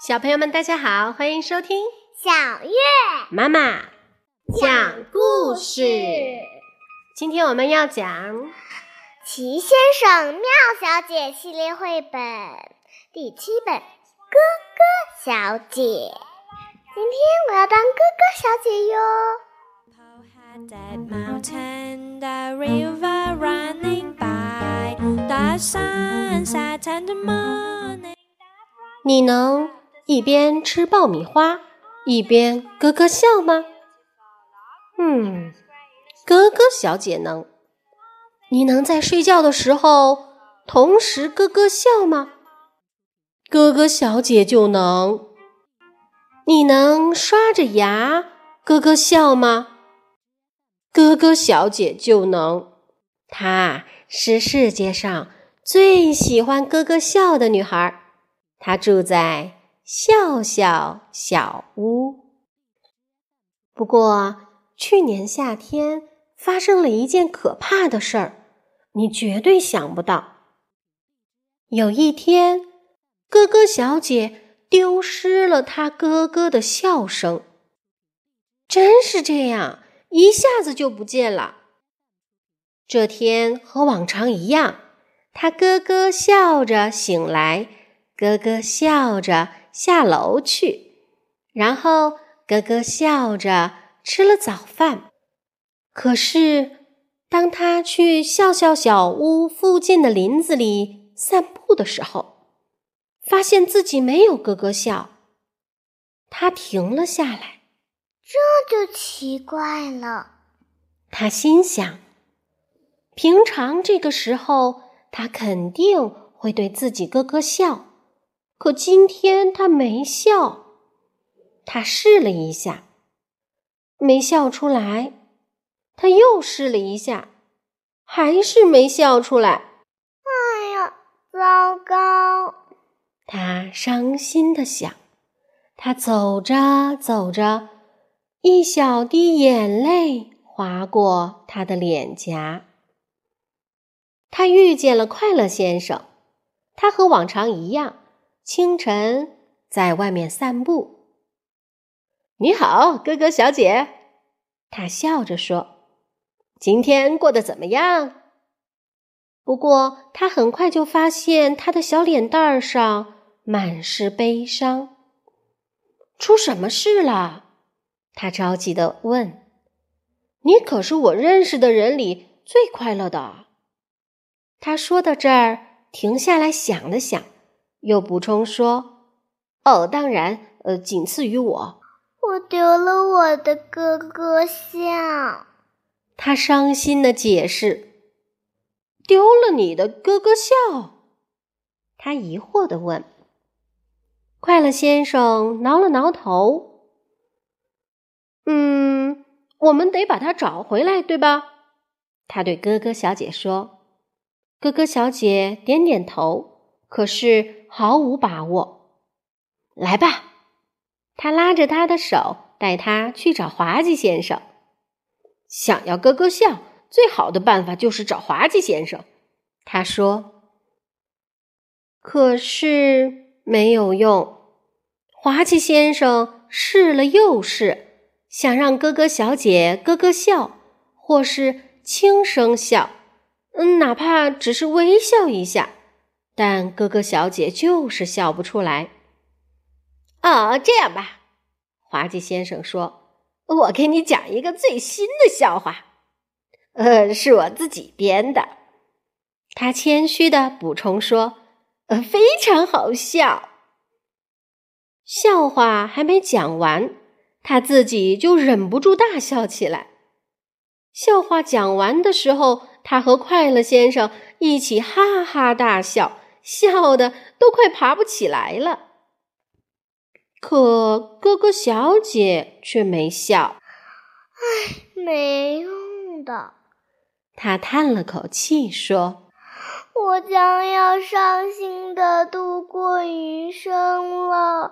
小朋友们，大家好，欢迎收听小月妈妈讲故事。今天我们要讲《奇先生妙小姐》系列绘本第七本《哥哥小姐》。今天我要当哥哥小姐哟。你能？一边吃爆米花，一边咯咯笑吗？嗯，咯咯小姐能。你能在睡觉的时候同时咯咯笑吗？咯咯小姐就能。你能刷着牙咯咯笑吗？咯咯小姐就能。她是世界上最喜欢咯咯笑的女孩。她住在。笑笑小屋。不过，去年夏天发生了一件可怕的事儿，你绝对想不到。有一天，咯咯小姐丢失了她哥哥的笑声，真是这样，一下子就不见了。这天和往常一样，他咯咯笑着醒来，咯咯笑着。下楼去，然后咯咯笑着吃了早饭。可是，当他去笑笑小屋附近的林子里散步的时候，发现自己没有咯咯笑。他停了下来，这就奇怪了。他心想：平常这个时候，他肯定会对自己咯咯笑。可今天他没笑，他试了一下，没笑出来。他又试了一下，还是没笑出来。哎呀，糟糕！他伤心的想。他走着走着，一小滴眼泪划过他的脸颊。他遇见了快乐先生，他和往常一样。清晨，在外面散步。你好，哥哥小姐，他笑着说：“今天过得怎么样？”不过，他很快就发现他的小脸蛋上满是悲伤。出什么事了？他着急的问。“你可是我认识的人里最快乐的。”他说到这儿，停下来想了想。又补充说：“哦，当然，呃，仅次于我。我丢了我的哥哥笑。”他伤心的解释：“丢了你的哥哥笑？”他疑惑的问。快乐先生挠了挠头：“嗯，我们得把它找回来，对吧？”他对哥哥小姐说。哥哥小姐点点头。可是毫无把握。来吧，他拉着他的手，带他去找滑稽先生。想要咯咯笑，最好的办法就是找滑稽先生。他说。可是没有用。滑稽先生试了又试，想让咯咯小姐咯咯笑，或是轻声笑，嗯，哪怕只是微笑一下。但哥哥小姐就是笑不出来。哦，这样吧，滑稽先生说：“我给你讲一个最新的笑话，呃，是我自己编的。”他谦虚的补充说：“呃，非常好笑。”笑话还没讲完，他自己就忍不住大笑起来。笑话讲完的时候，他和快乐先生一起哈哈大笑。笑得都快爬不起来了，可哥哥小姐却没笑。唉，没用的。他叹了口气说：“我将要伤心的度过余生了。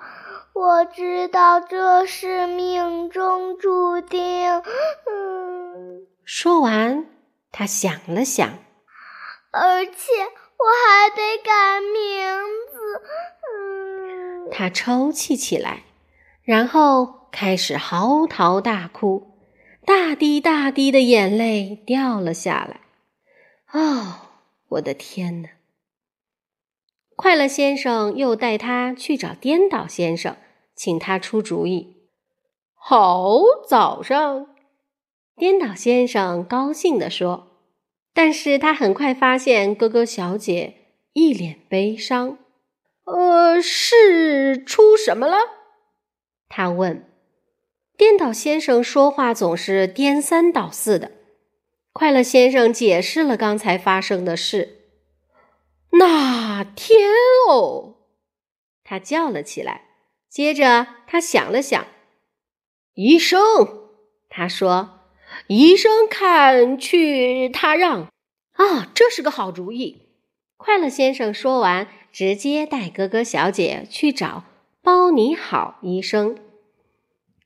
我知道这是命中注定。”嗯。说完，他想了想，而且。我还得改名字。嗯，他抽泣起来，然后开始嚎啕大哭，大滴大滴的眼泪掉了下来。哦，我的天哪！快乐先生又带他去找颠倒先生，请他出主意。好，早上，颠倒先生高兴地说。但是他很快发现哥哥小姐一脸悲伤。呃，是出什么了？他问。颠倒先生说话总是颠三倒四的。快乐先生解释了刚才发生的事。那天哦，他叫了起来。接着他想了想，医生，他说：“医生看去，他让啊，这是个好主意。”快乐先生说完，直接带哥哥小姐去找包你好医生。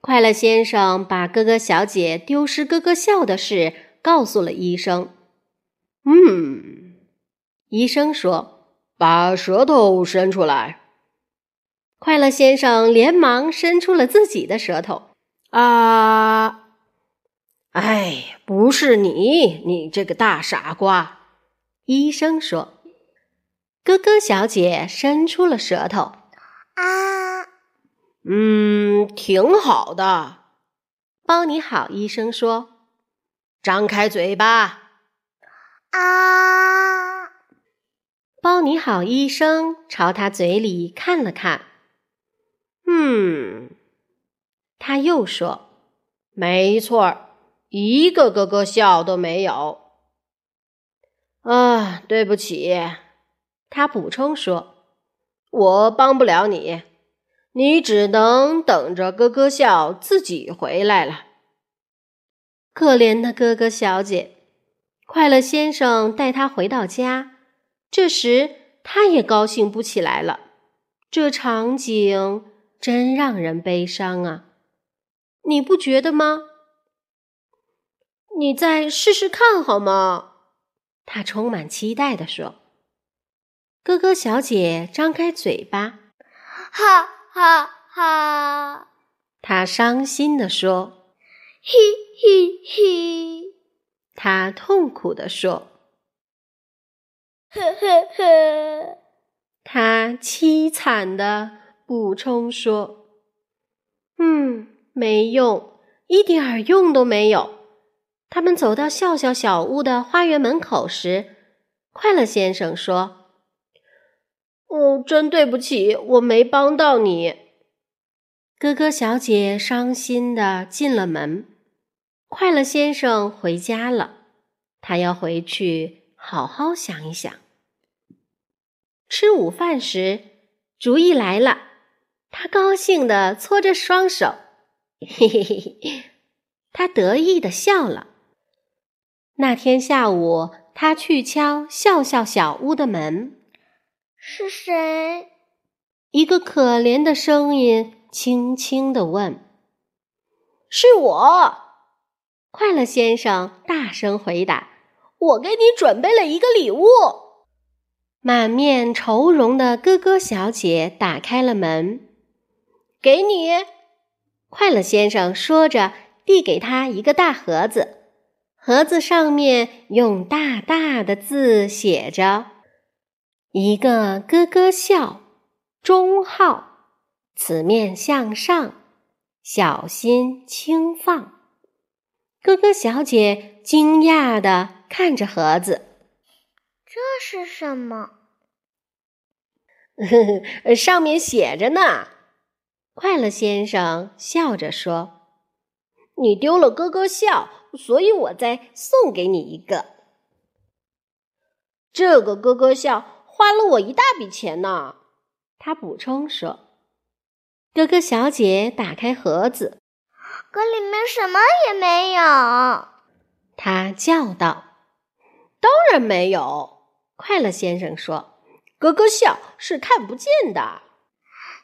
快乐先生把哥哥小姐丢失咯咯笑的事告诉了医生。嗯。医生说：“把舌头伸出来。”快乐先生连忙伸出了自己的舌头。啊！哎，不是你，你这个大傻瓜！医生说。咯咯小姐伸出了舌头。啊！嗯，挺好的。包你好，医生说。张开嘴巴。啊！包你好，医生朝他嘴里看了看。嗯，他又说：“没错一个咯咯笑都没有。”啊，对不起，他补充说：“我帮不了你，你只能等着咯咯笑自己回来了。”可怜的咯咯小姐，快乐先生带她回到家。这时，他也高兴不起来了。这场景真让人悲伤啊！你不觉得吗？你再试试看好吗？他充满期待地说。咯咯小姐张开嘴巴，哈哈哈！她伤心地说：“嘿嘿嘿！”她痛苦地说。呵呵呵，他凄惨地补充说：“嗯，没用，一点儿用都没有。”他们走到笑笑小屋的花园门口时，快乐先生说：“哦，真对不起，我没帮到你。”咯咯小姐伤心的进了门。快乐先生回家了，他要回去。好好想一想。吃午饭时，主意来了。他高兴地搓着双手，嘿嘿嘿嘿，他得意地笑了。那天下午，他去敲笑笑小屋的门。是谁？一个可怜的声音轻轻地问。是我，快乐先生大声回答。我给你准备了一个礼物。满面愁容的哥哥小姐打开了门，给你。快乐先生说着，递给他一个大盒子。盒子上面用大大的字写着：“一个咯咯笑，中号，此面向上，小心轻放。”咯咯小姐惊讶的。看着盒子，这是什么？上面写着呢。快乐先生笑着说：“你丢了咯咯笑，所以我再送给你一个。这个咯咯笑花了我一大笔钱呢。”他补充说。咯咯小姐打开盒子，可里面什么也没有。他叫道。当然没有，快乐先生说：“咯咯笑是看不见的。”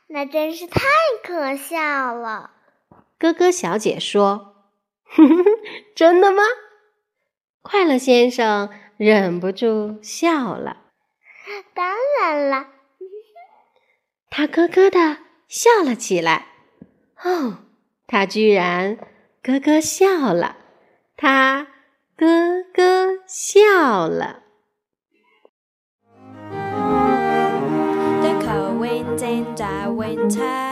那真是太可笑了。咯咯小姐说：“ 真的吗？”快乐先生忍不住笑了。当然了。他咯咯的笑了起来。哦，他居然咯咯笑了，他咯咯笑了。the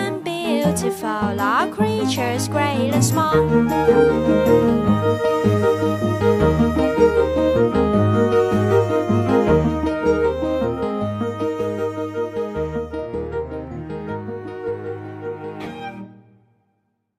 beautiful our creatures great and small.